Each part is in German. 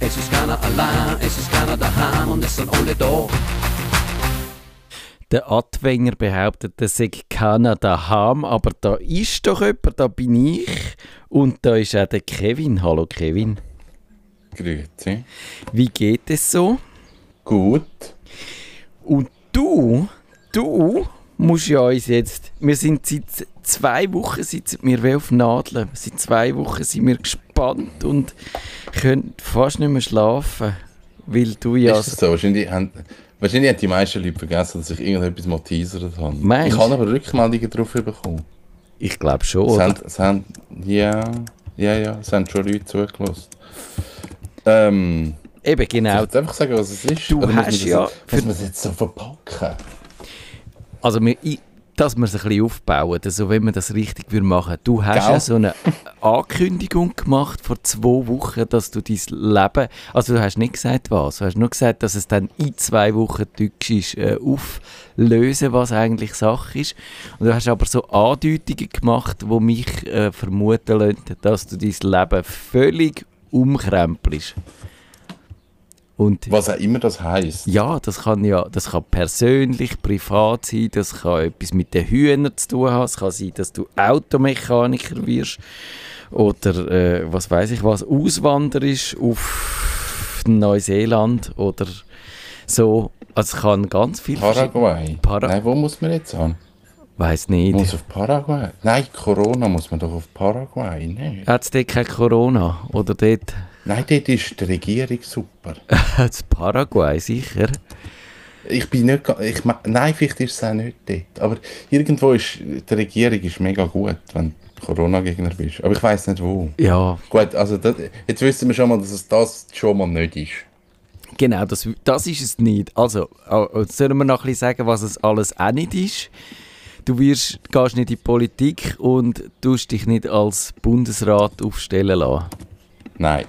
Es ist keiner allein, es ist keiner daheim und es sind alle da. Der Adwenger behauptet, es sei keiner daheim, aber da ist doch jemand, da bin ich. Und da ist auch der Kevin. Hallo Kevin. Grüezi. Wie geht es so? Gut. Und du, du musst ja uns jetzt, wir sind seit zwei Wochen sitzen wir wie auf Nadeln. Seit zwei Wochen sind wir gespannt und können fast nicht mehr schlafen, weil du ja... Ist das so? Wahrscheinlich haben, wahrscheinlich haben die meisten Leute vergessen, dass ich irgendetwas mal teasert habe. Meinst Ich habe aber Rückmeldungen darauf bekommen. Ich glaube schon, Es haben, es haben, ja, ja, ja, es haben schon Leute zugelassen. Ähm, Eben, ich genau. jetzt einfach sagen, was es ist? Du Oder muss hast man ja Das, für- muss man es jetzt so verpacken? Also, wir, ich, dass wir es ein bisschen aufbauen, also wenn wir das richtig würden machen Du hast Gell? ja so eine Ankündigung gemacht vor zwei Wochen, dass du dein Leben, also du hast nicht gesagt was, du hast nur gesagt, dass es dann in zwei Wochen deutsch ist, äh, auflösen, was eigentlich Sache ist. Und du hast aber so Andeutungen gemacht, die mich äh, vermuten lassen, dass du dein Leben völlig umkrempelst. Und Was auch immer das heisst. ja, das kann ja, das kann persönlich, privat sein, das kann etwas mit den Hühnern zu tun haben, es kann sein, dass du Automechaniker wirst oder äh, was weiß ich was, auswanderst auf Neuseeland oder so. Also es kann ganz viel Paraguay. Para- Nein, wo muss man jetzt an? Weiß nicht. muss auf Paraguay. Nein, Corona muss man doch auf Paraguay. Nein, Hat es dort kein Corona? Oder dort Nein dort ist die Regierung super. hat's Paraguay sicher? Ich bin nicht, ich, nein, vielleicht ist es auch nicht dort. Aber irgendwo ist, die Regierung ist mega gut, wenn du Corona-Gegner bist. Aber ich weiß nicht wo. Ja, Gut, also das, jetzt wissen wir schon mal, dass es das schon mal nicht ist. Genau, das, das ist es nicht. Also, jetzt sollen wir noch ein bisschen sagen, was es alles auch nicht ist. Du wirst, gehst nicht in die Politik und tust dich nicht als Bundesrat aufstellen lassen. Nein.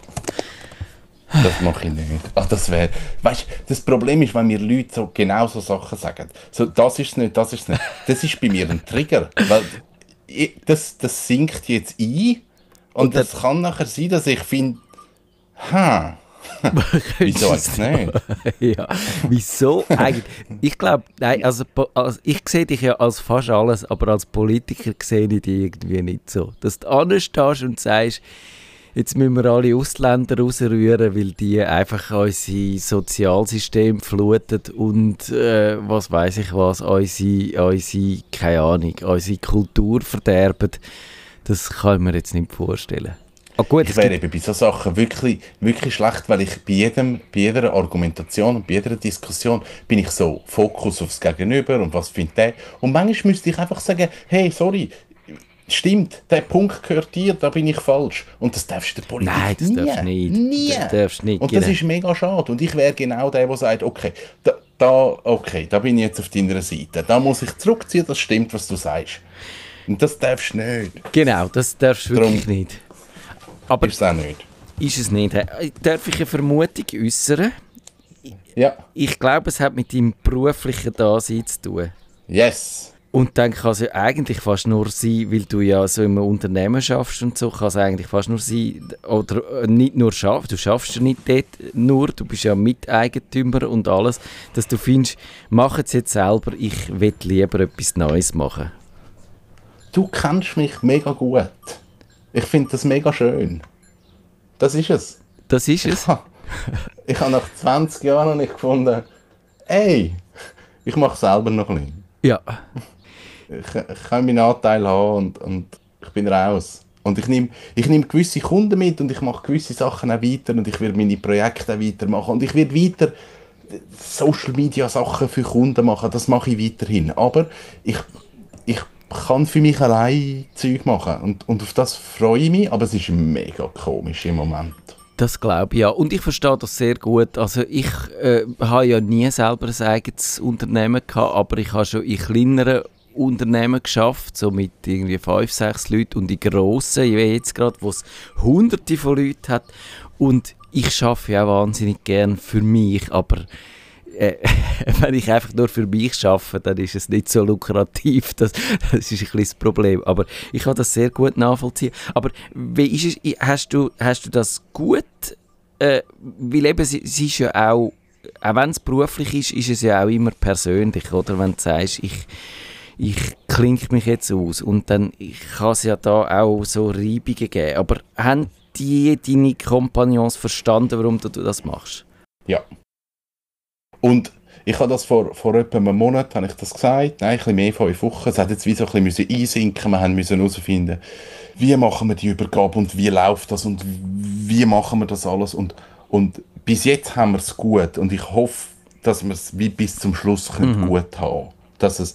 Das mache ich nicht. Ach, das wäre. Weißt du, das Problem ist, wenn mir Leute so genau so Sachen sagen. So, das ist es nicht, das ist es nicht. Das ist bei mir ein Trigger. Weil ich, das, das sinkt jetzt ein. Und, Und das kann nachher sein, dass ich finde, ha, wieso jetzt nicht? ja, wieso eigentlich? Ich glaube, nein, also, also ich sehe dich ja als fast alles, aber als Politiker sehe ich dich irgendwie nicht so. Dass du anstehst und sagst, jetzt müssen wir alle Ausländer rausrühren, weil die einfach unser Sozialsystem fluten und äh, was weiß ich was, unsere, unsere, keine Ahnung, unsere Kultur verderben. Das kann ich mir jetzt nicht vorstellen. Ah, gut, Ich wäre eben bei solchen Sachen wirklich, wirklich schlecht, weil ich bei, jedem, bei jeder Argumentation und bei jeder Diskussion bin ich so Fokus aufs Gegenüber und was findet der. Und manchmal müsste ich einfach sagen, hey, sorry, stimmt, der Punkt gehört dir, da bin ich falsch. Und das darfst du der Politik Nein, das nie. darfst du nicht. Nie. Das darfst nicht, Und das genau. ist mega schade. Und ich wäre genau der, der sagt, okay, da, da, okay, da bin ich jetzt auf deiner Seite. Da muss ich zurückziehen, das stimmt, was du sagst. Und das darfst du nicht. genau, das darfst du wirklich Darum- nicht. Aber Ist es auch nicht. ist es nicht. Äh, Darf ich eine Vermutung äußern? Ja. Ich glaube, es hat mit deinem beruflichen Dasein zu tun. Yes. Und dann kann es ja eigentlich fast nur sein, weil du ja so im Unternehmen schaffst und so, kann es eigentlich fast nur sein, oder äh, nicht nur schaffen, du schaffst ja nicht dort nur, du bist ja Miteigentümer und alles, dass du findest, mach es jetzt selber, ich will lieber etwas Neues machen. Du kennst mich mega gut. Ich finde das mega schön. Das ist es. Das ist es. Ha. Ich habe nach 20 Jahren nicht gefunden, ey, ich mache selber noch ein bisschen. Ja. Ich, kann meinen Anteil haben und, und ich bin raus. Und ich nehme ich nehm gewisse Kunden mit und ich mache gewisse Sachen auch weiter und ich werde meine Projekte auch weitermachen. Und ich werde weiter Social Media Sachen für Kunden machen, das mache ich weiterhin. Aber ich, ich kann für mich allein Zeug machen und, und auf das freue ich mich, aber es ist mega komisch im Moment. Das glaube ich ja. Und ich verstehe das sehr gut. Also ich äh, habe ja nie selber ein eigenes Unternehmen gehabt, aber ich habe schon in kleineren Unternehmen geschafft, so mit irgendwie fünf, sechs Leuten und in grossen, wie jetzt gerade, wo es hunderte von Leuten hat. Und ich schaffe ja wahnsinnig gern für mich, aber äh, wenn ich einfach nur für mich arbeite, dann ist es nicht so lukrativ. Das, das ist ein bisschen das Problem. Aber ich kann das sehr gut nachvollziehen. Aber wie ist es, hast, du, hast du das gut? Äh, weil eben, es ist ja auch, auch wenn es beruflich ist, ist es ja auch immer persönlich, oder? Wenn du sagst, ich, ich klinge mich jetzt aus und dann kann es ja da auch so Reibungen geben. Aber haben die deine Kompagnons verstanden, warum du das machst? Ja. Und ich habe das vor, vor etwa einem Monat habe ich das gesagt, nein, ein bisschen mehr, fünf Wochen. Es hat jetzt wie so ein bisschen einsinken wir müssen herausfinden, wie machen wir die Übergabe und wie läuft das und wie machen wir das alles. Und, und bis jetzt haben wir es gut und ich hoffe, dass wir es wie bis zum Schluss mhm. gut haben Dass es,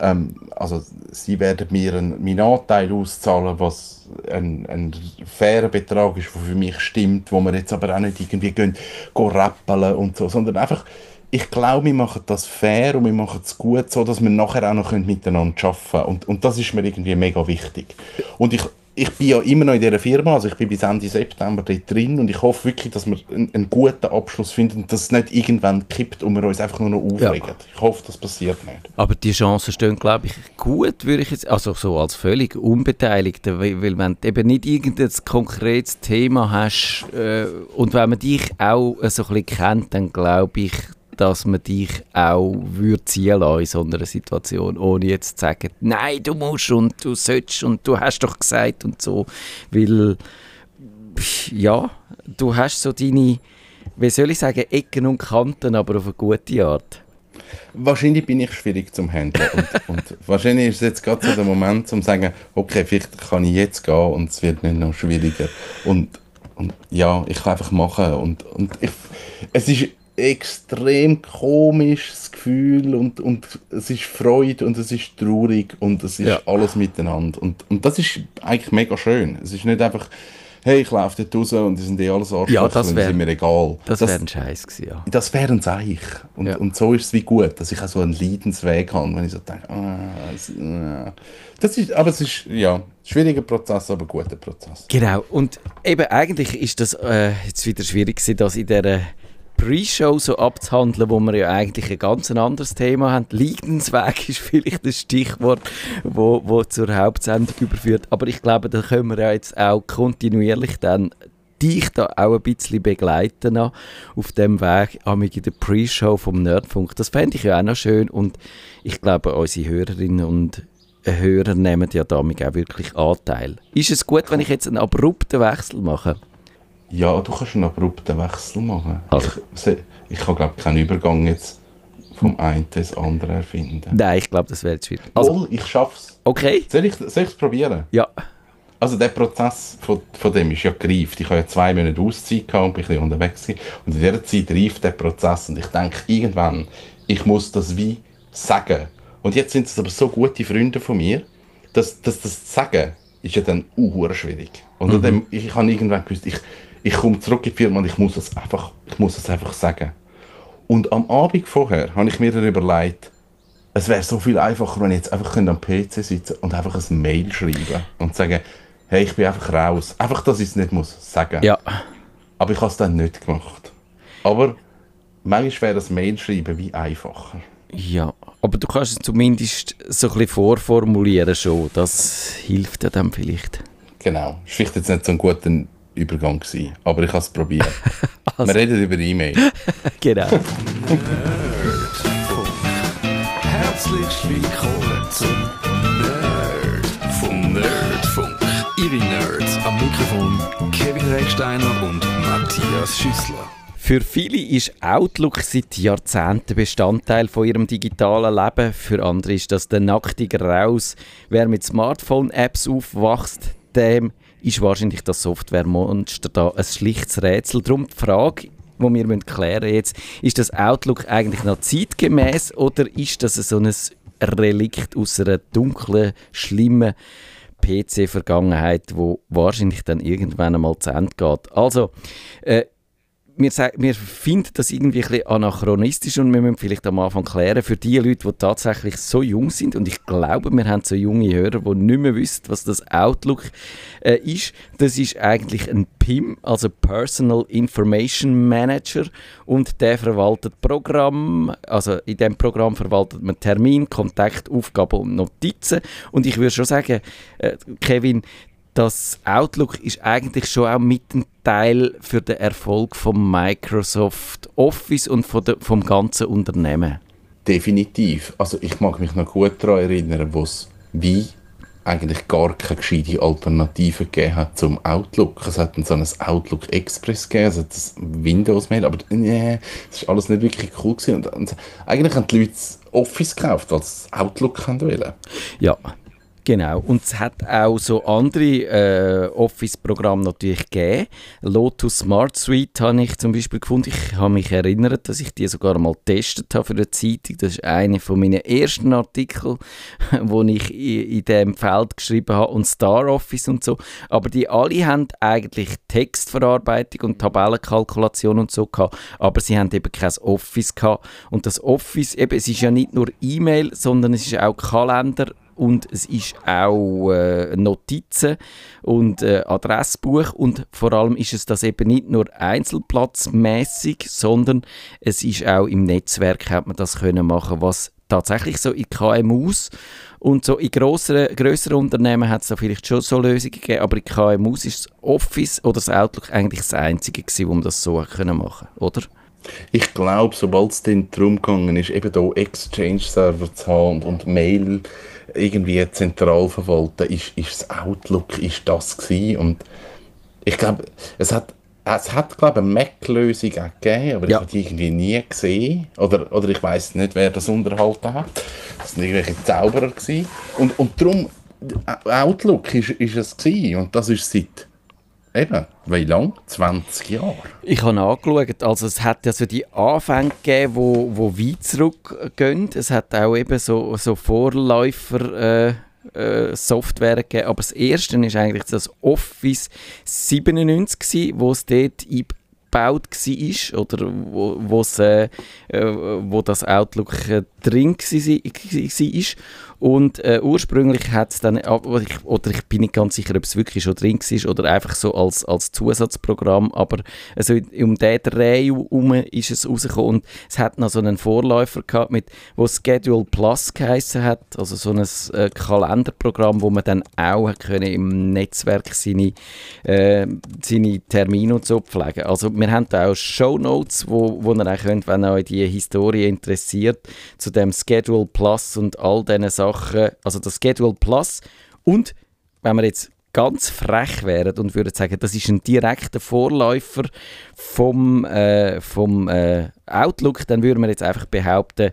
ähm, also sie werden mir einen, meinen Anteil auszahlen, was ein, ein fairer Betrag ist, der für mich stimmt, wo wir jetzt aber auch nicht irgendwie gehen, gehen rappeln und so, sondern einfach ich glaube, wir machen das fair und wir machen es gut, so dass wir nachher auch noch miteinander arbeiten können. Und, und das ist mir irgendwie mega wichtig. Und ich, ich bin ja immer noch in dieser Firma, also ich bin bis Ende September dort drin und ich hoffe wirklich, dass wir einen, einen guten Abschluss finden und dass es nicht irgendwann kippt und wir uns einfach nur noch aufregen. Ja. Ich hoffe, das passiert nicht. Aber die Chancen stehen, glaube ich, gut, würde ich jetzt, also so als völlig Unbeteiligter, weil, weil wenn du eben nicht irgendein konkretes Thema hast äh, und wenn man dich auch so ein bisschen kennt, dann glaube ich, dass man dich auch würde ziehen lassen in so einer Situation, ohne jetzt zu sagen, nein, du musst und du sollst und du hast doch gesagt und so, weil ja, du hast so deine, wie soll ich sagen, Ecken und Kanten, aber auf eine gute Art. Wahrscheinlich bin ich schwierig zum Handeln. Und, und wahrscheinlich ist es jetzt gerade so der Moment, um zu sagen, okay, vielleicht kann ich jetzt gehen und es wird nicht noch schwieriger. Und, und ja, ich kann einfach machen. Und, und ich, es ist extrem komisches Gefühl und, und es ist Freude und es ist traurig und es ist ja. alles miteinander. Und, und das ist eigentlich mega schön. Es ist nicht einfach, hey, ich laufe dort raus und die sind eh alles Arschlöcher ja, das wär, sind mir egal. Das, das wäre ein Scheiß gewesen, ja. Das wäre ein Seich. Und, ja. und so ist es wie gut, dass ich auch so einen Leidensweg habe, wenn ich so denke, ah, ah. das ist, aber es ist, ja, schwieriger Prozess, aber guter Prozess. Genau, und eben eigentlich ist das äh, jetzt wieder schwierig gewesen, dass in dieser Pre-Show so abzuhandeln, wo wir ja eigentlich ein ganz anderes Thema haben. Leidensweg ist vielleicht das Stichwort, wo, wo zur Hauptsendung überführt. Aber ich glaube, da können wir ja jetzt auch kontinuierlich dann dich da auch ein bisschen begleiten auf dem Weg in der Pre-Show vom Nerdfunk. Das fände ich ja auch noch schön und ich glaube, unsere Hörerinnen und Hörer nehmen ja damit auch wirklich Anteil. Ist es gut, wenn ich jetzt einen abrupten Wechsel mache? Ja, du kannst einen abrupten Wechsel machen. Also. Ich, ich kann, glaube keinen Übergang jetzt vom einen ins andere erfinden. Nein, ich glaube, das wäre jetzt schwierig. Also, Wohl, ich schaff's. Okay. Soll ich es probieren? Ja. Also der Prozess von, von dem ist ja gereift. Ich habe ja zwei Monate Auszeit gehabt und bin ein bisschen unterwegs gewesen. Und in dieser Zeit reift der Prozess und ich denke irgendwann, ich muss das wie sagen. Und jetzt sind es aber so gute Freunde von mir, dass, dass das Sagen ist ja dann auch schwierig. Und mhm. dem, ich, ich habe irgendwann gewusst, ich, ich komme zurück in die Firma und ich muss es einfach, ich muss es einfach sagen. Und am Abend vorher habe ich mir dann überlegt, es wäre so viel einfacher, wenn ich jetzt einfach am PC sitzen und einfach ein Mail schreiben und sagen, hey, ich bin einfach raus. Einfach, dass ich es nicht muss sagen. Ja. Aber ich habe es dann nicht gemacht. Aber manchmal wäre das Mail schreiben wie einfacher. Ja, aber du kannst es zumindest so ein bisschen vorformulieren schon. Das hilft dir dann vielleicht. Genau. Ist vielleicht jetzt nicht so ein guter Übergang gewesen, aber ich habe es probiert. also. Wir reden über E-Mail. genau. Herzlich willkommen zum Nerd vom Nerdfunk. Ihre Nerds am Mikrofon Kevin Recksteiner und Matthias Schüssler. Für viele ist Outlook seit Jahrzehnten Bestandteil von ihrem digitalen Leben. Für andere ist das der nacktige Raus. Wer mit Smartphone-Apps aufwachst, dem ist wahrscheinlich das Softwaremonster da ein schlichtes Rätsel. Darum die Frage, die wir klären jetzt, ist das Outlook eigentlich noch zeitgemäß oder ist das so ein Relikt aus einer dunklen, schlimmen PC-Vergangenheit, wo wahrscheinlich dann irgendwann einmal zu Ende geht? Also, äh, wir, wir finden das irgendwie ein bisschen anachronistisch und wir müssen vielleicht am Anfang klären, für die Leute, die tatsächlich so jung sind, und ich glaube, wir haben so junge Hörer, die nicht mehr wissen, was das Outlook äh, ist. Das ist eigentlich ein PIM, also Personal Information Manager, und der verwaltet Programm, also in dem Programm verwaltet man Termin, Kontakt, Aufgaben und Notizen. Und ich würde schon sagen, äh, Kevin, das Outlook ist eigentlich schon auch mit ein Teil für den Erfolg von Microsoft Office und von der, vom ganzen Unternehmen. Definitiv. Also ich mag mich noch gut daran erinnern, wo es wie eigentlich gar keine gescheite Alternative gegeben hat zum Outlook. Es hat so ein Outlook Express gegeben, also das Windows-Mail, aber nee, das ist alles nicht wirklich cool gewesen. Und, und eigentlich haben die Leute Office gekauft, weil sie Outlook wollen. Ja, Genau, und es hat auch so andere äh, Office-Programme natürlich gegeben. Lotus Smart Suite habe ich zum Beispiel gefunden. Ich habe mich erinnert, dass ich die sogar mal getestet habe für eine Zeitung. Das ist einer von meinen ersten Artikel, wo ich in, in dem Feld geschrieben habe und Star Office und so. Aber die alle haben eigentlich Textverarbeitung und Tabellenkalkulation und so gehabt, aber sie haben eben kein Office gehabt. Und das Office, eben, es ist ja nicht nur E-Mail, sondern es ist auch Kalender und es ist auch äh, Notizen und äh, Adressbuch und vor allem ist es das eben nicht nur einzelplatzmäßig, sondern es ist auch im Netzwerk hat man das können machen, was tatsächlich so in KMUs und so in grösseren, grösseren Unternehmen hat es da vielleicht schon so Lösungen gegeben, aber in KMUs ist das Office oder das Outlook eigentlich das einzige gewesen, wo man das so können machen, oder? Ich glaube, sobald es darum gegangen ist, eben hier Exchange-Server zu haben und, und Mail irgendwie zentral verwalten, ist, ist das Outlook ist das gewesen. Und ich glaube, es hat, es hat glaube eine Mac-Lösung gegeben, aber ja. ich habe die irgendwie nie gesehen. Oder, oder ich weiß nicht, wer das unterhalten hat. Das waren irgendwelche Zauberer. Gewesen. Und, und darum, Outlook ist, ist es gewesen. Und das ist seit Eben, wie lang? 20 Jahre? Ich habe angeschaut, also es hat ja so die Anfänge gegeben, wo, wo weit zurückgehen. Es hat auch eben so, so Vorläufer... Äh, äh, Software gegeben, aber das erste ist eigentlich das Office 97 gewesen, wo es dort eingebaut war oder wo, äh, äh, wo das Outlook äh, drin war. Und äh, ursprünglich hat es dann, oder ich, oder ich bin nicht ganz sicher, ob es wirklich schon drin war oder einfach so als, als Zusatzprogramm, aber also um diesen Dreh herum ist es rausgekommen und es hat noch so einen Vorläufer gehabt, mit, wo Schedule Plus geheißen hat, also so ein äh, Kalenderprogramm, wo man dann auch können im Netzwerk seine, äh, seine Termine und so pflegen. Also wir haben da auch Show Notes, wo, wo ihr auch könnt, wenn euch die Historie interessiert, zu dem Schedule Plus und all diesen Sachen Sachen, also das Schedule Plus. Und wenn wir jetzt ganz frech wären und würden sagen, das ist ein direkter Vorläufer vom, äh, vom äh, Outlook, dann würden wir jetzt einfach behaupten,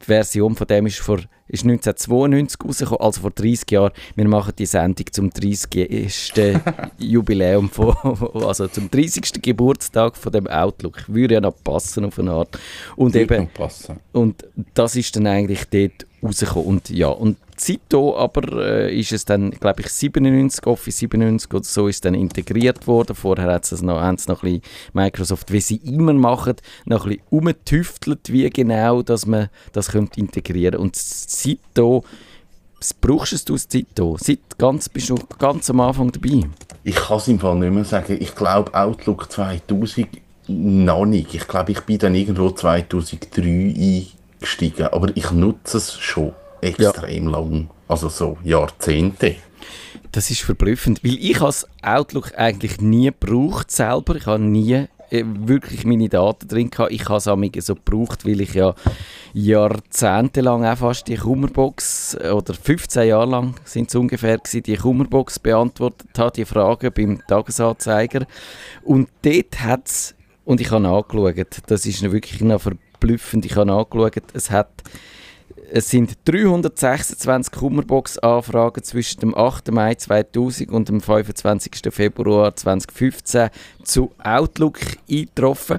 die Version von dem ist, vor, ist 1992 rausgekommen, also vor 30 Jahren. Wir machen die Sendung zum 30. Jubiläum, von, also zum 30. Geburtstag von dem Outlook. Würde ja noch passen auf eine Art. Und, eben, passen. und das ist dann eigentlich dort rausgekommen. Und ja, und Zito aber äh, ist es dann, glaube ich, 97, Office 97 oder so ist dann integriert worden. Vorher hat es noch, noch ein Microsoft, wie sie immer machen, noch ein bisschen umgetüftelt, wie genau, dass man das könnte integrieren Und Zito, was brauchst du aus Zito? Seit ganz, bist du ganz am Anfang dabei? Ich kann es im Fall nicht mehr sagen. Ich glaube Outlook 2000 noch nicht. Ich glaube, ich bin dann irgendwo 2003 eingestiegen, aber ich nutze es schon extrem ja. lang, also so Jahrzehnte. Das ist verblüffend, weil ich als Outlook eigentlich nie gebraucht selber. Ich habe nie äh, wirklich meine Daten drin gehabt. Ich habe es auch so gebraucht, weil ich ja jahrzehntelang auch fast die Kummerbox oder 15 Jahre lang sind es ungefähr gewesen, die Kummerbox beantwortet habe, die Fragen beim Tagesanzeiger. Und dort hat es, und ich habe angeschaut, das ist wirklich noch verblüffend, ich habe angeschaut, es hat es sind 326 Kummerbox-Anfragen zwischen dem 8. Mai 2000 und dem 25. Februar 2015 zu Outlook eingetroffen.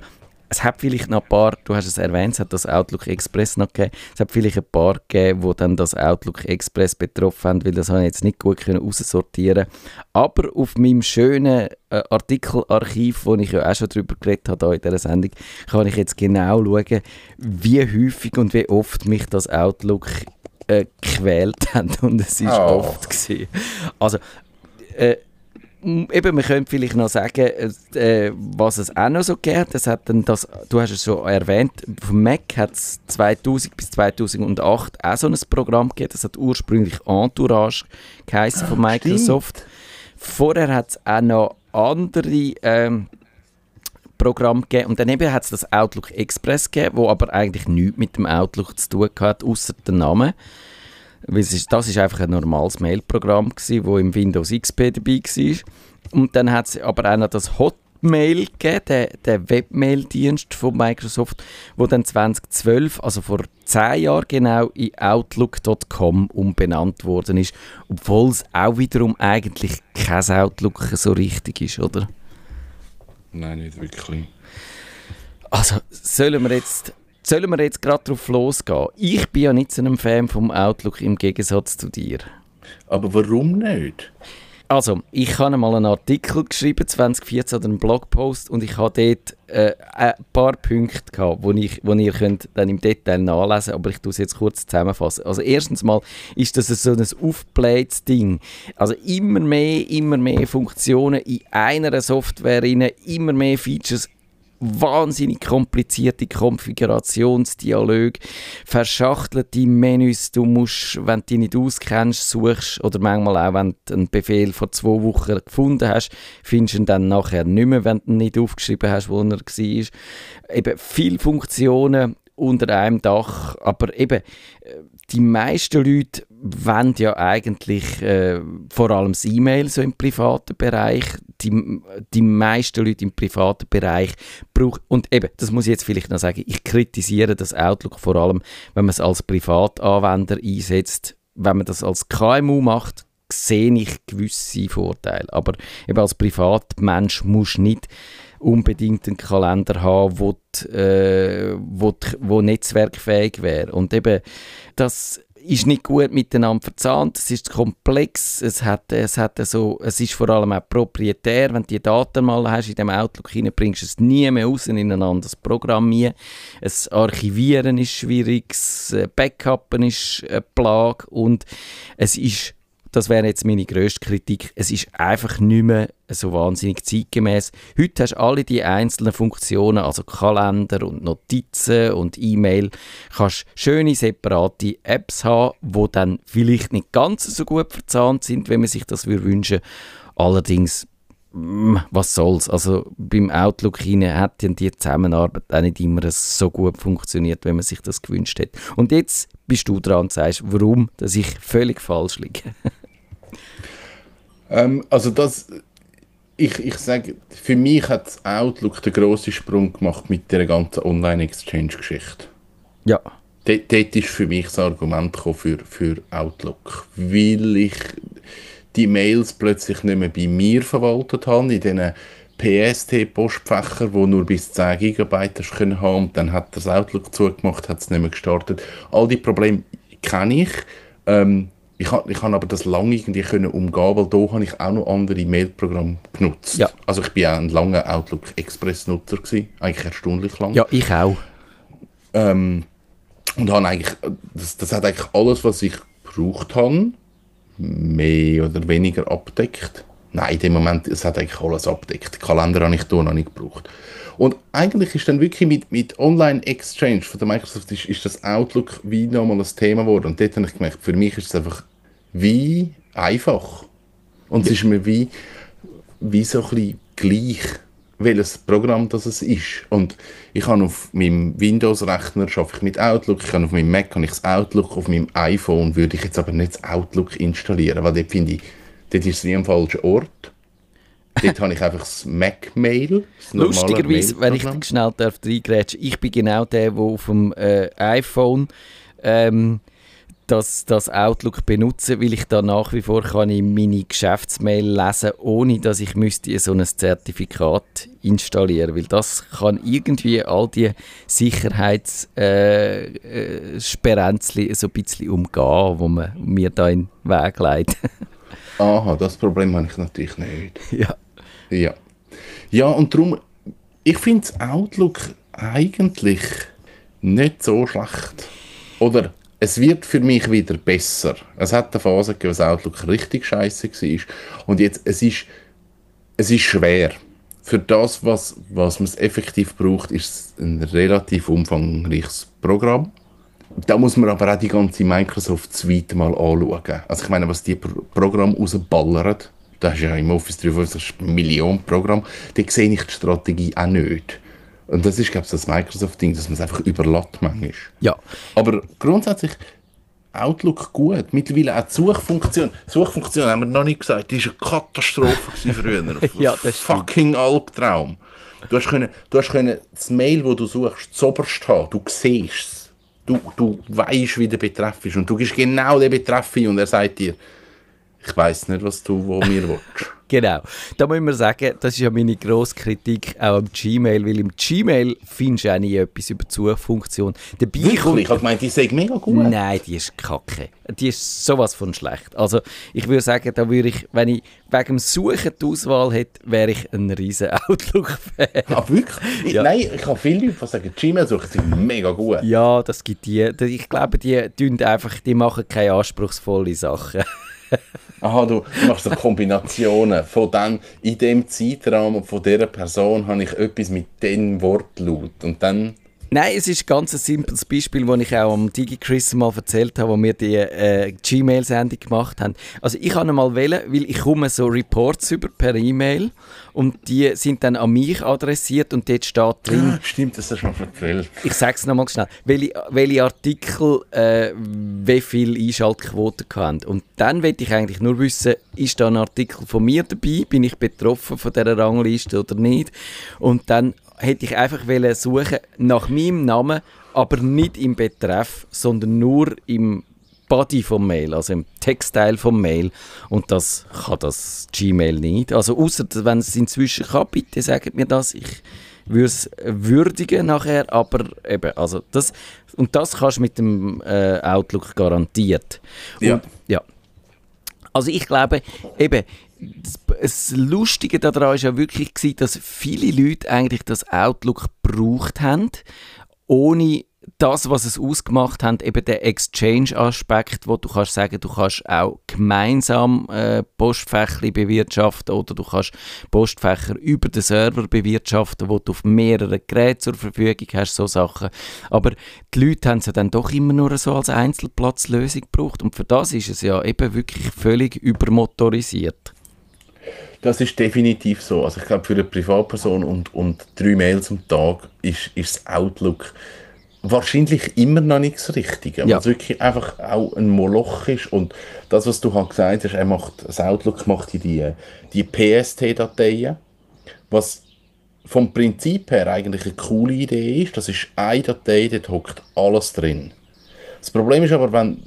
Es hat vielleicht noch ein paar, du hast es erwähnt, es hat das Outlook Express noch gegeben, es hat vielleicht ein paar gegeben, die dann das Outlook Express betroffen haben, weil das habe ich jetzt nicht gut können aussortieren Aber auf meinem schönen äh, Artikelarchiv, wo ich ja auch schon darüber geredet habe in dieser Sendung, kann ich jetzt genau schauen, wie häufig und wie oft mich das Outlook äh, gequält hat und es ist Oh. oft gewesen. Also, äh, eben, wir können vielleicht noch sagen, äh, was es auch noch so gibt. Es hat dann das, du hast es schon erwähnt, vom Mac hat es 2000 bis 2008 auch so ein Programm gegeben. Das hat ursprünglich Entourage geheißen von Microsoft. Vorher hat es auch noch andere ähm, Programme gegeben. Und daneben hat es das Outlook Express gegeben, wo aber eigentlich nichts mit dem Outlook zu tun hat, außer den Namen. Das ist einfach ein normales Mailprogramm gewesen, wo im Windows XP dabei war. Und dann hat es aber auch noch das Hotmail gegeben, der, der Webmail-Dienst von Microsoft, wo dann 2012, also vor 10 Jahren genau, in Outlook.com umbenannt worden ist. Obwohl es auch wiederum eigentlich kein Outlook so richtig ist, oder? Nein, nicht wirklich. Also, sollen wir jetzt, sollen wir jetzt gerade drauf losgehen? Ich bin ja nicht so ein Fan vom Outlook im Gegensatz zu dir. Aber warum nicht? Also, ich habe mal einen Artikel geschrieben, 2014, oder einen Blogpost, und ich habe dort äh, ein paar Punkte gehabt, wo, ich, wo ihr könnt dann im Detail nachlesen aber ich tue es jetzt kurz zusammenfassen. Also erstens mal ist das so ein aufgeblähtes Ding. Also immer mehr, immer mehr Funktionen in einer Software rein, immer mehr Features, wahnsinnig komplizierte Konfigurationsdialoge, verschachtelte Menüs, du musst, wenn du dich nicht auskennst, suchst oder manchmal auch, wenn du einen Befehl vor zwei Wochen gefunden hast, findest du ihn dann nachher nicht mehr, wenn du ihn nicht aufgeschrieben hast, wo er war. Eben viele Funktionen unter einem Dach, aber eben äh, die meisten Leute wollen ja eigentlich äh, vor allem das E-Mail so im privaten Bereich. Die, die meisten Leute im privaten Bereich brauchen, und eben, das muss ich jetzt vielleicht noch sagen, ich kritisiere das Outlook vor allem, wenn man es als Privatanwender einsetzt. Wenn man das als KMU macht, sehe ich gewisse Vorteile. Aber eben als Privatmensch musst du nicht unbedingt einen Kalender haben, wo, die, äh, wo, die, wo netzwerkfähig wäre. Und eben, das ist nicht gut miteinander verzahnt, es ist komplex, es, hat, es, hat so, es ist vor allem auch proprietär, wenn du die Daten mal hast in dem Outlook rein, bringst du es nie mehr raus in ein anderes Programm rein. Das Archivieren ist schwierig, das äh, Backuppen ist eine Plage. Und es ist das wäre jetzt meine grösste Kritik. Es ist einfach nicht mehr so wahnsinnig zeitgemäß. Heute hast du alle die einzelnen Funktionen, also Kalender und Notizen und E-Mail, kannst schöne separate Apps haben, die dann vielleicht nicht ganz so gut verzahnt sind, wenn man sich das wünschen. Allerdings mm, was soll's. Also beim Outlook hinein hat die Zusammenarbeit auch nicht immer so gut funktioniert, wenn man sich das gewünscht hätte. Und jetzt bist du dran und sagst, warum dass ich völlig falsch liege. Ähm, also das, ich, ich sage, für mich hat Outlook den grossen Sprung gemacht mit der ganzen Online-Exchange-Geschichte. ja. Dort, dort ist für mich das Argument für, für Outlook, weil ich die Mails plötzlich nicht mehr bei mir verwaltet habe, in diesen PST-Postfächer, wo nur bis 10 GB haben und dann hat das Outlook zugemacht, hat es nicht mehr gestartet. All die Probleme kenne ich. Ähm, ich habe ich hab aber das lange irgendwie können umgehen, weil da habe ich auch noch andere Mailprogramme genutzt. Ja. Also ich bin auch ein langer Outlook Express-Nutzer gewesen, eigentlich erstaunlich lang. Ja, ich auch. Ähm, und habe eigentlich, das, das hat eigentlich alles, was ich gebraucht habe, mehr oder weniger abdeckt. Nein, in dem Moment, es hat eigentlich alles abdeckt. Kalender habe ich da noch nicht gebraucht. Und eigentlich ist dann wirklich mit, mit Online-Exchange von der Microsoft ist, ist das Outlook wie nochmal ein Thema geworden. Und dort habe ich gemerkt, für mich ist es einfach wie einfach. Und es ist mir wie, wie so ein bisschen gleich, welches Programm das es ist. Und ich habe auf meinem Windows-Rechner schaffe ich mit Outlook, ich habe auf meinem Mac habe ich das Outlook, auf meinem iPhone würde ich jetzt aber nicht das Outlook installieren, weil dort finde ich, dort ist es wie am falschen Ort. Dort habe ich einfach das Mac-Mail. Lustigerweise, wenn ich Mailprogramm. schnell darf reingrätschen, ich bin genau der, der auf dem äh, iPhone ähm, das, das Outlook benutze, weil ich da nach wie vor kann ich meine Geschäftsmail lesen, ohne dass ich müsste so ein Zertifikat installieren, weil das kann irgendwie all die Sicherheitssperenzli äh, äh, so ein bisschen umgehen, wo man mir da in den Weg leitet. Aha, das Problem habe ich natürlich nicht. ja. Ja. Ja, und darum, ich finde das Outlook eigentlich nicht so schlecht. Oder es wird für mich wieder besser. Es hat eine Phase gegeben, wo Outlook richtig scheiße war. Und jetzt, es ist, es ist schwer. Für das, was, was man effektiv braucht, ist es ein relativ umfangreiches Programm. Da muss man aber auch die ganze Microsoft-Suite mal anschauen. Also ich meine, was die Pro Programme rausballern, da hast du ja im Office 365 Millionen Programme, da sehe ich die Strategie auch nicht. Und das ist, glaube ich, das Microsoft-Ding, dass man es einfach überlässt manchmal. Ja. Aber grundsätzlich Outlook gut. Mittlerweile auch die Suchfunktion. Die Suchfunktion haben wir noch nicht gesagt, die war eine Katastrophe früher. ja, das Fucking Albtraum. Du hast, können, du hast können das Mail, das du suchst, zoberst haben. Du siehst es. Du, du weißt, wie der Betreff ist. Und du gibst genau den Betreff ein und er sagt dir, ich weiß nicht, was du wo mir willst. Genau. Da muss man sagen, das ist ja meine grosse Kritik auch am Gmail, weil im Gmail findest du auch nie etwas über die Suchfunktion. Dabei Wirklich? Kommt, ich habe gemeint, die sei mega gut. Nein, die ist kacke. Die ist sowas von schlecht. Also ich würde sagen, da würde ich, wenn ich wegen dem Suchen die Auswahl hätte, wäre ich ein riesen Outlook-Fan. Ah, wirklich? Ja. Nein, ich habe viele Leute, die sagen, Gmail suchen sind mega gut. Ja, das gibt die. Ich glaube, die, einfach, die machen keine anspruchsvolle Sachen. Aha, du machst so Kombinationen. Von dann, in dem Zeitrahmen von dieser Person habe ich etwas mit dem Wortlaut. Und dann Nein, es ist ein ganz simples Beispiel, das ich auch am DigiChris mal erzählt habe, wo wir die äh, Gmail-Sendung gemacht haben. Also ich habe mal wählen, weil ich komme so Reports über per E-Mail und die sind dann an mich adressiert und dort steht drin... Ah, stimmt, das hast du mal erzählt. Ich sage es nochmal schnell. Welche, welche Artikel äh, wie viel Einschaltquote haben. Und dann will ich eigentlich nur wissen, ist da ein Artikel von mir dabei? Bin ich betroffen von dieser Rangliste oder nicht? Und dann hätte ich einfach suchen nach meinem Namen, aber nicht im Betreff, sondern nur im Body vom Mail, also im Textteil vom Mail. Und das kann das Gmail nicht. Also außer wenn es inzwischen kann, bitte sagt mir das. Ich würde es würdigen nachher, aber eben, also das, und das kannst du mit dem äh, Outlook garantiert. Und, ja. ja. Also ich glaube, eben, das Lustige daran war ja wirklich, dass viele Leute eigentlich das Outlook gebraucht haben, ohne das, was es ausgemacht hat, eben der Exchange-Aspekt, wo du kannst sagen, du kannst auch gemeinsam äh, Postfächer bewirtschaften oder du kannst Postfächer über den Server bewirtschaften, wo du auf mehreren Geräten zur Verfügung hast, so Sachen. Aber die Leute haben es dann doch immer nur so als Einzelplatzlösung gebraucht und für das ist es ja eben wirklich völlig übermotorisiert. Das ist definitiv so. Also ich glaube, für eine Privatperson und, und drei Mails am Tag ist, ist das Outlook wahrscheinlich immer noch nicht das Richtige, ja. weil es wirklich einfach auch ein Moloch ist und das, was du halt gesagt hast, er macht, das Outlook macht die, die PST-Dateien, was vom Prinzip her eigentlich eine coole Idee ist, das ist eine Datei, dort hockt alles drin. Das Problem ist aber, wenn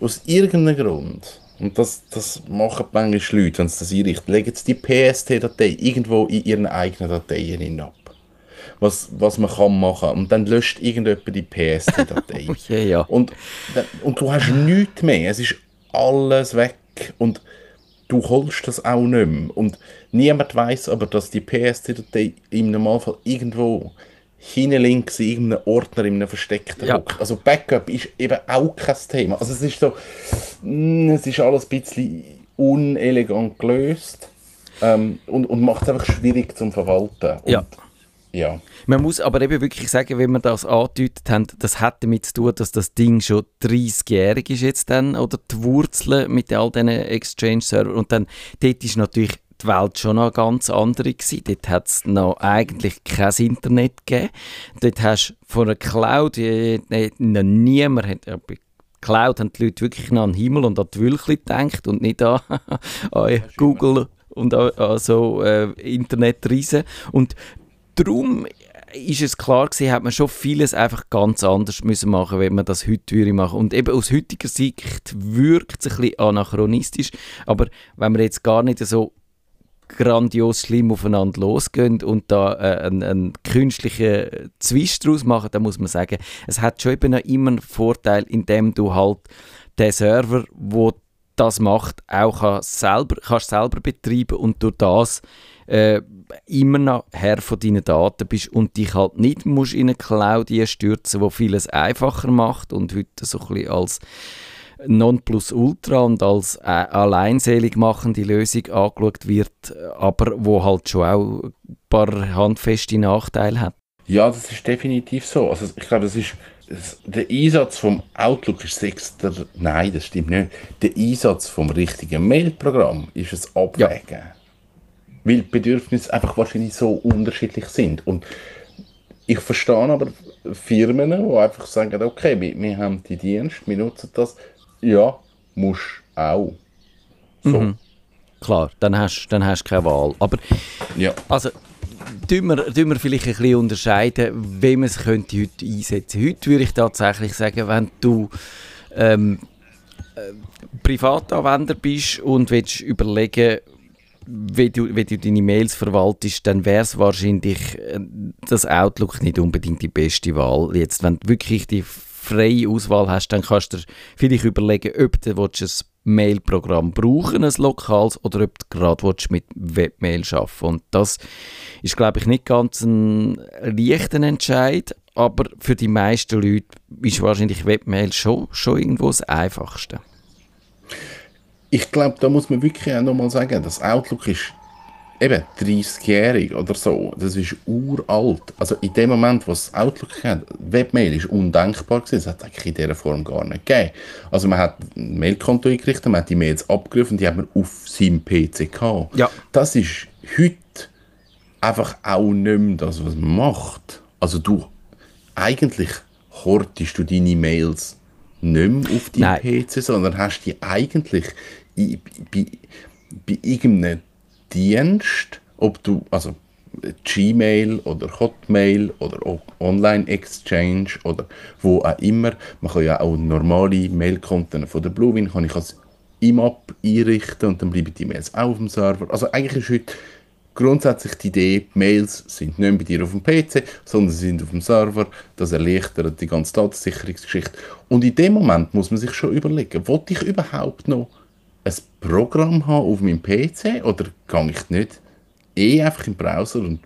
aus irgendeinem Grund und das, das machen manchmal Leute, wenn sie das einrichten, legen sie die PST-Datei irgendwo in ihren eigenen Dateien ab was, was man kann machen und dann löscht irgendjemand die PST-Datei. okay, ja. und, und du hast nichts mehr, es ist alles weg und du holst das auch nicht mehr. Und niemand weiß aber, dass die PST-Datei im Normalfall irgendwo hinten links in irgendeinem Ordner in einem versteckten ja. Also Backup ist eben auch kein Thema. Also es ist so, mm, es ist alles ein bisschen unelegant gelöst ähm, und, und macht es einfach schwierig zum Verwalten. Und ja. Ja. Man muss aber eben wirklich sagen, wenn wir das angedeutet haben, das hat damit zu tun, dass das Ding schon 30-jährig ist jetzt dann, oder die Wurzeln mit all diesen Exchange-Servern. Und dann, dort ist natürlich die Welt schon noch ganz andere gewesen. Dort hat es noch eigentlich kein Internet gegeben. Dort hast du von einer Cloud, äh, noch niemand hat, äh, Cloud haben die Leute wirklich noch an den Himmel und an die Wölkchen gedacht und nicht an, an Google und an, an so äh, Internetriesen. Und darum ist es klar gewesen, hat man schon vieles einfach ganz anders müssen machen, wenn man das heute würde machen. Und eben aus heutiger Sicht wirkt es ein bisschen anachronistisch, aber wenn man jetzt gar nicht so grandios schlimm aufeinander losgehen und da äh, einen, einen künstlichen Zwist draus machen, dann muss man sagen, es hat schon eben immer einen Vorteil, indem du halt den Server, wo das macht, auch kann selber, kannst selber betreiben und durch das äh, immer noch Herr von deinen Daten bist und dich halt nicht musst in eine Cloud stürzen, wo vieles einfacher macht und heute so ein bisschen als Nonplusultra und als äh, alleinselig machende Lösung angeschaut wird, aber wo halt schon auch ein paar handfeste Nachteile hat. Ja, das ist definitiv so. Also ich glaube, das ist das, der Einsatz vom Outlook ist sechster. Nein, das stimmt nicht. Der Einsatz vom richtigen Mailprogramm ist es Abwägen. Ja. Weil die Bedürfnisse einfach wahrscheinlich so unterschiedlich sind. Und ich verstehe aber Firmen, die einfach sagen, okay, wir, wir haben die Dienste, wir nutzen das. Ja, musst auch. So. Mhm. Klar, dann hast du dann hast keine Wahl. Aber ja. also, tun wir, tun wir vielleicht ein bisschen unterscheiden, wie man es könnte heute einsetzen Heute würde ich tatsächlich sagen, wenn du ähm, äh, Privatanwender bist und willst überlegen, wie du, wie du deine Mails verwaltest, dann wäre es wahrscheinlich äh, das Outlook nicht unbedingt die beste Wahl. Jetzt, wenn du wirklich die freie Auswahl hast, dann kannst du dir vielleicht überlegen, ob du ein Mail-Programm brauchen, ein lokales, oder ob du gerade mit Webmail arbeiten Und das ist, glaube ich, nicht ganz ein leichter Entscheid, aber für die meisten Leute ist wahrscheinlich Webmail schon, schon irgendwo das Einfachste. Ich glaube, da muss man wirklich auch nochmal sagen, das Outlook ist eben 30-jährig oder so, das ist uralt. Also in dem Moment, wo es Outlook hat, Webmail ist undenkbar gewesen, das hat eigentlich in dieser Form gar nicht gegeben. Also man hat ein Mailkonto eingerichtet, man hat die Mails abgerufen und die hat man auf seinem PC gehabt. Ja. Das ist heute einfach auch nicht mehr das, was man macht. Also du, eigentlich hortest du deine Mails nicht mehr auf deinem PC, sondern hast die eigentlich bei, irgendeinem Dienst, ob du, also Gmail oder Hotmail oder Online Exchange oder wo auch immer. Man kann ja auch normale Mailkonten von der Bluewin kann ich als IMAP einrichten und dann bleiben die Mails auch auf dem Server. Also eigentlich ist heute grundsätzlich die Idee, die Mails sind nicht bei dir auf dem PC, sondern sie sind auf dem Server. Das erleichtert die ganze Datensicherungsgeschichte. Und in dem Moment muss man sich schon überlegen, wollte ich überhaupt noch ein Programm haben auf meinem PC oder gehe ich nicht eh einfach im Browser und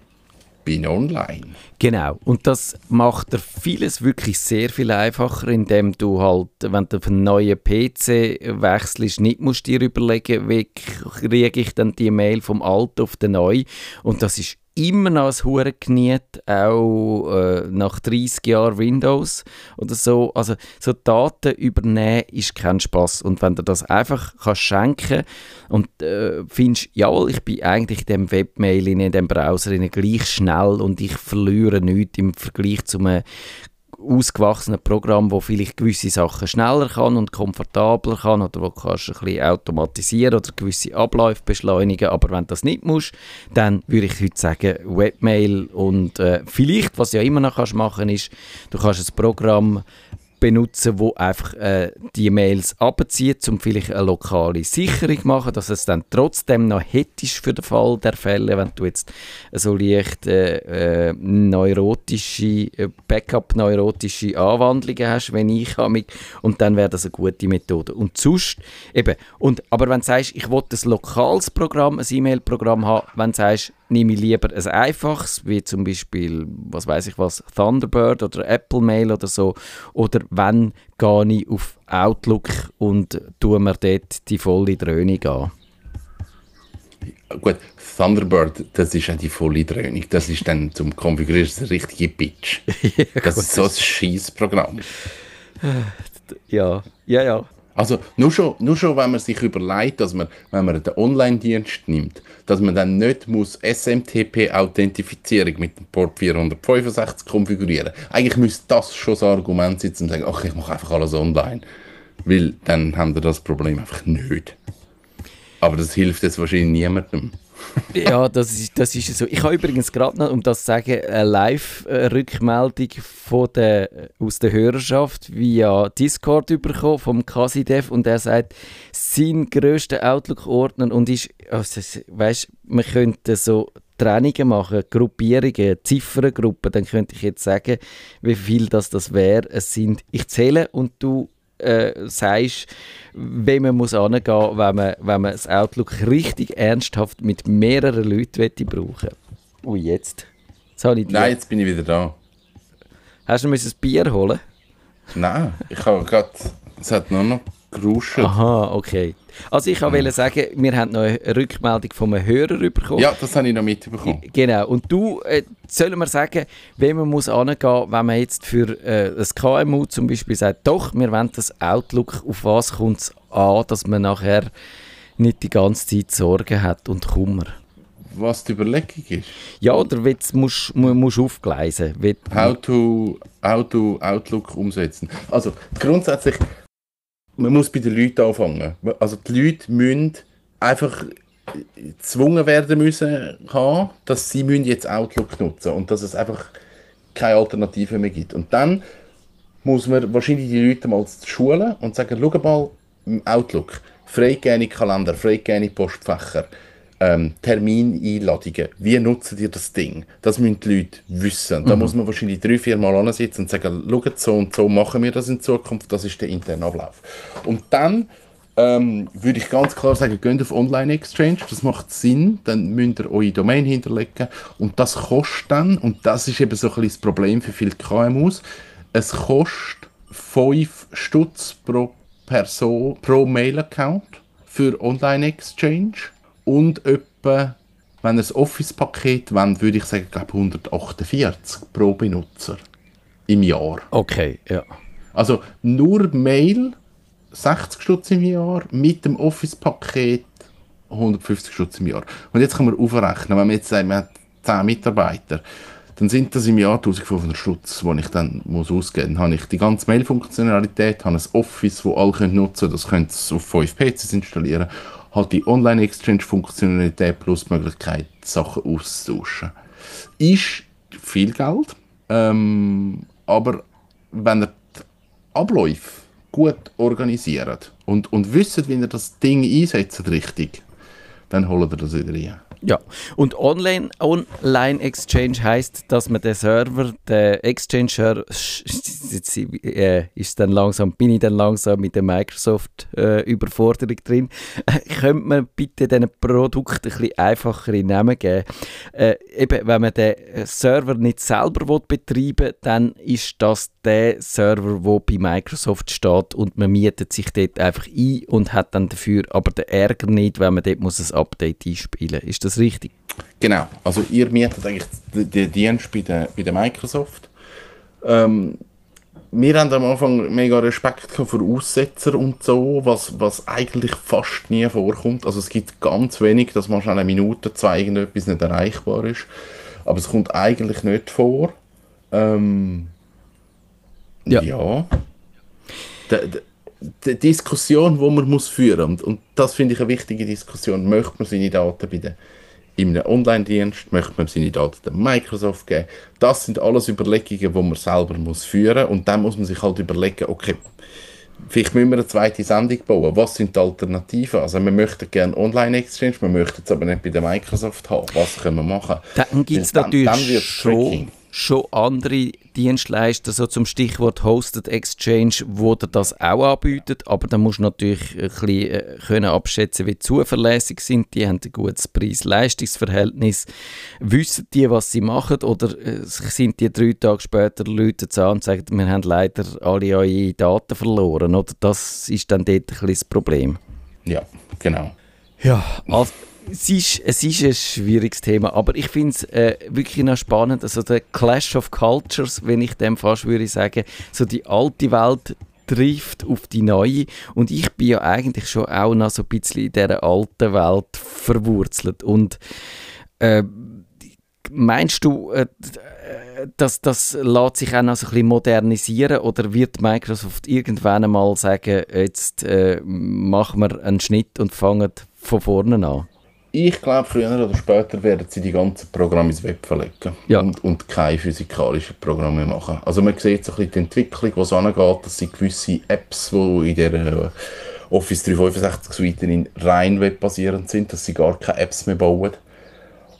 bin online? Genau, und das macht dir vieles wirklich sehr viel einfacher, indem du halt, wenn du auf einen neuen PC wechselst, nicht musst dir überlegen, wie kriege ich dann die Mail vom alten auf den neuen. Und das ist immer noch ein Huren geniet, auch äh, nach 30 Jahren Windows oder so. Also so Daten übernehmen ist kein Spaß und wenn du das einfach kannst schenken und äh, findest, jawohl, ich bin eigentlich in dem Webmail in dem Browser gleich schnell und ich verliere nichts im Vergleich zu einem ausgewachsenen Programm, wo vielleicht gewisse Sachen schneller kann und komfortabler kann oder wo kannst du ein bisschen automatisieren oder gewisse Abläufe beschleunigen. Aber wenn das nicht musst, dann würde ich heute sagen Webmail und äh, vielleicht, was du ja immer noch kannst machen ist, du kannst ein Programm benutzen, wo einfach äh, die Mails abzieht, um vielleicht eine lokale Sicherung zu machen, dass es dann trotzdem noch hättest für den Fall der Fälle, wenn du jetzt so leicht äh, äh, neurotische, äh, Backup-neurotische Anwandlungen hast, wenn ich habe, und dann wäre das eine gute Methode. Und sonst, eben, und, aber wenn du sagst, ich will ein lokales Programm, ein E-Mail-Programm haben, wenn du sagst, nehme ich lieber ein einfaches, wie zum Beispiel, was weiß ich was, Thunderbird oder Apple Mail oder so, oder wenn gehe ich auf Outlook und tue mir dort die volle Dröhnung an? Gut, Thunderbird, das ist ja die volle Dröhnung. Das ist dann zum Konfigurieren das richtige Pitch. ja, das ist so ein Scheißprogramm. Ja, ja, ja. Also nur schon, nur schon, wenn man sich überlegt, dass man, wenn man den Online-Dienst nimmt, dass man dann nicht muss SMTP-Authentifizierung mit dem Port 465 konfigurieren. Eigentlich müsste das schon das Argument sein, um zu sagen, ach, ich mache einfach alles online. Weil dann haben wir das Problem einfach nicht. Aber das hilft jetzt wahrscheinlich niemandem. Ja, das ist, das ist so. Ich habe übrigens gerade noch, um das zu sagen, eine Live-Rückmeldung der, aus der Hörerschaft via Discord bekommen vom Casidev und er sagt, sein grösster Outlook-Ordner und ist, also, weißt, man könnte so Trennungen machen, Gruppierungen, Zifferngruppen, dann könnte ich jetzt sagen, wie viel das, das wäre. Es sind, ich zähle und du äh, sagst, wie man muss angehen muss, wenn man, wenn man das Outlook richtig ernsthaft mit mehreren Leuten brauchen Ui, jetzt. jetzt habe ich Nein, jetzt bin ich wieder da. Hast du ein Bier holen? Nein, ich habe gerade... Es hat nur noch geruscht. Aha, okay. Also ich wollte ja. sagen, wir haben noch eine Rückmeldung von einem Hörer bekommen. Ja, das habe ich noch mitbekommen. Genau. Und du, äh, sollen wir sagen, wie man muss angehen, wenn man jetzt für äh, das KMU zum Beispiel sagt, doch, wir wollen das Outlook, auf was kommt es an, dass man nachher nicht die ganze Zeit Sorgen hat und Kummer. Was die Überlegung ist? Ja, oder musst du musst aufgleisen. How to, how to Outlook umsetzen. Also grundsätzlich man muss bei den Leuten anfangen. Also die Leute müssen einfach gezwungen werden müssen haben, dass sie müssen jetzt Outlook nutzen und dass es einfach keine Alternative mehr gibt. Und dann muss man wahrscheinlich die Leute mal schulen und sagen, schau mal, Outlook, freigehende Kalender, freigehende Postfächer, ähm, Termineinladungen. Wie nutzen ihr das Ding? Das müssen die Leute wissen. Da mhm. muss man wahrscheinlich drei, vier Mal ansitzen und sagen, schaut, so und so machen wir das in Zukunft, das ist der interne Ablauf. Und dann ähm, würde ich ganz klar sagen, geht auf Online-Exchange, das macht Sinn, dann müsst ihr eure Domain hinterlegen und das kostet dann, und das ist eben so ein bisschen das Problem für viele KMUs, es kostet 5 Stutz pro Person, pro Mail-Account für Online-Exchange und etwa, wenn ihr das Office-Paket wollt, würde ich sagen, glaube 148 pro Benutzer im Jahr. Okay, ja. Also nur Mail 60 Stutz im Jahr, mit dem Office-Paket 150 Stutz im Jahr. Und jetzt kann man aufrechnen, wenn man jetzt sagt, man hat 10 Mitarbeiter, dann sind das im Jahr 1500 Stutz, die ich dann muss ausgeben muss. Dann habe ich die ganze Mail-Funktionalität, habe ein Office, das alle können nutzen können, das können sie auf 5 PCs installieren halt die Online-Exchange-Funktionalität plus die Möglichkeit, Sachen auszutauschen. Ist viel Geld, ähm, aber wenn ihr die Abläufe gut organisiert und, und wisst, wie ihr das Ding einsetzt richtig, dann holt ihr das wieder rein. Ja, und Online, Online Exchange heißt, dass man den Server, den Exchange jetzt, äh, ist dann langsam, bin ich dann langsam mit der Microsoft äh, drin. Könnte man bitte diesen Produkt ein bisschen einfachere Namen geben? Äh, eben, wenn man den Server nicht selber will betreiben dann ist das der Server, der bei Microsoft steht und man mietet sich dort einfach ein und hat dann dafür aber den Ärger nicht, wenn man dort muss ein Update einspielen muss. Ist das richtig? Genau, also ihr mietet eigentlich den Dienst bei der, bei der Microsoft. Ähm, wir haben am Anfang mega Respekt vor Aussetzer und so, was, was eigentlich fast nie vorkommt. Also es gibt ganz wenig, dass man schnell eine Minute, zwei irgendetwas nicht erreichbar ist. Aber es kommt eigentlich nicht vor. Ähm, ja. ja. Die, die, die, Diskussion, die man muss führen muss, und, und das finde ich eine wichtige Diskussion, möchte man seine Daten bei der in einem Online-Dienst möchte man seine Daten der Microsoft geben. Das sind alles Überlegungen, die man selber muss führen muss. Und dann muss man sich halt überlegen, okay, vielleicht müssen wir eine zweite Sendung bauen. Was sind die Alternativen? Also wir möchten gerne Online-Exchange, wir möchten es aber nicht bei der Microsoft haben. Was können wir machen? Dann gibt es natürlich dann, schon schon andere Dienstleister, so zum Stichwort Hosted Exchange, wo das auch anbietet, aber da musst du natürlich ein bisschen äh, können abschätzen, wie zuverlässig sind die, haben ein gutes Preis-Leistungsverhältnis, wissen die, was sie machen oder äh, sind die drei Tage später Leute an und sagen, wir haben leider alle eure Daten verloren, oder? Das ist dann dort ein bisschen das Problem. Ja, genau. Ja, also es ist, es ist ein schwieriges Thema, aber ich finde es äh, wirklich noch spannend, also der Clash of Cultures, wenn ich dem fast würde sagen, so die alte Welt trifft auf die neue. Und ich bin ja eigentlich schon auch noch so ein bisschen in dieser alten Welt verwurzelt. Und äh, meinst du, äh, dass das lässt sich auch noch so ein bisschen modernisieren? Oder wird Microsoft irgendwann einmal sagen, jetzt äh, machen wir einen Schnitt und fangen von vorne an? Ich glaube, früher oder später werden sie die ganzen Programme ins Web verlegen Ja. und, und keine physikalischen Programme mehr machen. Also man sieht so ein bisschen die Entwicklung, wo es angeht, dass sie gewisse Apps, die in der äh, Office 365 Suite in rein webbasierend sind, dass sie gar keine Apps mehr bauen.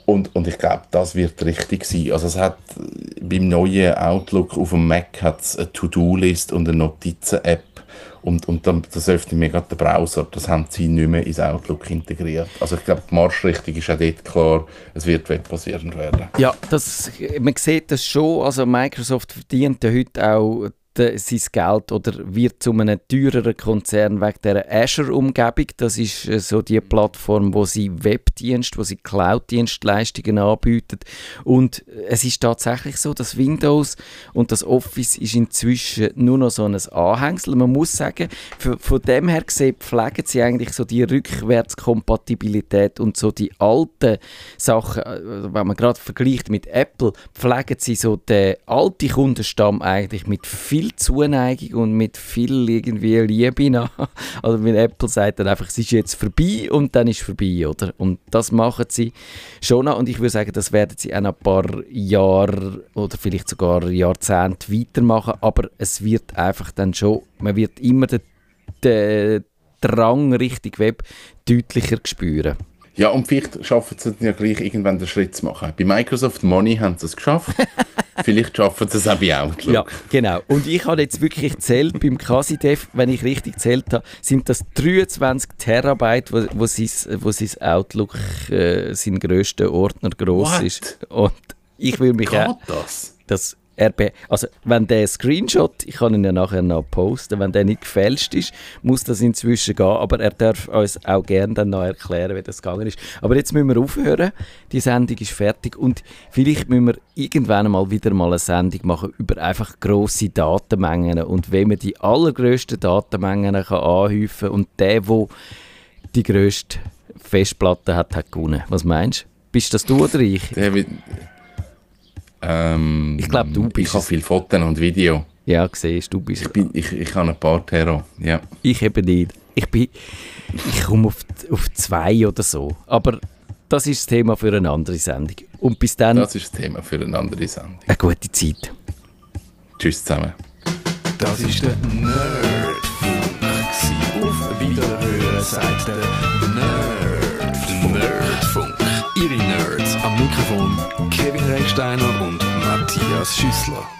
Und, und ich glaube, das wird richtig sein. Also es hat äh, beim neuen Outlook auf dem Mac hat's eine To-Do-List und eine Notizen-App und, und dann, das öffnet mir gerade den Browser. Das haben sie nicht mehr ins Outlook integriert. Also ich glaube, die Marschrichtung ist auch dort klar, es wird webbasierend werden. Ja, das, man sieht das schon. Also Microsoft verdient ja heute auch de, sein Geld oder wird zu einem teureren Konzern wegen der Azure-Umgebung. Das ist äh, so die Plattform, wo sie Webdienst, wo sie Cloud-Dienstleistungen anbietet. Und es ist tatsächlich so, dass Windows und das Office ist inzwischen nur noch so ein Anhängsel. Man muss sagen, für, von dem her gesehen pflegen sie eigentlich so die Rückwärtskompatibilität und so die alten Sachen, äh, wenn man gerade vergleicht mit Apple, pflegen sie so den alten Kundenstamm eigentlich mit viel Zuneigung und mit viel irgendwie Liebe nach. Also wenn Apple sagt dann einfach, es ist jetzt vorbei und dann ist vorbei, oder? Und das machen sie schon noch und ich würde sagen, das werden sie auch noch ein paar Jahre oder vielleicht sogar Jahrzehnte weitermachen, aber es wird einfach dann schon, man wird immer den, den Drang Richtung Web deutlicher spüren. Ja, und vielleicht schaffen sie es ja gleich irgendwann den Schritt zu machen. Bei Microsoft Money haben sie es geschafft. vielleicht schaffen sie es auch bei Outlook. Ja, genau. Und ich habe jetzt wirklich gezählt beim Casidev, wenn ich richtig gezählt habe, sind das 23 Terabyte, wo, wo, sein, wo sein Outlook, äh, sein grösster Ordner gross What? ist. Und ich will mich Geht auch, das? das RB, also wenn der Screenshot, ich kann ihn ja nachher noch posten, wenn der nicht gefälscht ist, muss das inzwischen gehen, aber er darf uns auch gerne dann noch erklären, wie das gegangen ist. Aber jetzt müssen wir aufhören, die Sendung ist fertig und vielleicht müssen wir irgendwann mal wieder mal eine Sendung machen über einfach grosse Datenmengen und wie man die allergrößten Datenmengen kann anhäufen und der, der die grösste Festplatte hat, hat gewonnen. Was meinst du? Bist das du oder ich? Ähm, Ich glaub, du bist Ich habe es. viel Fotos und Video. Ja, siehst du bist Ich, bin, ich, ich habe ein paar Terror. Ja. Ich eben nicht. Ich bin, ich komme auf, auf zwei oder so. Aber das ist das Thema für eine andere Sendung. Und bis dann Das ist das Thema für eine andere Sendung. eine gute Zeit. Tschüss zusammen. Das ist der Nerdfunk. Auf Wiederhören sagt der Nerd. Nerdfunk. Ihre Nerds am Mikrofon Kevin Recksteiner und Matthias Schüssler.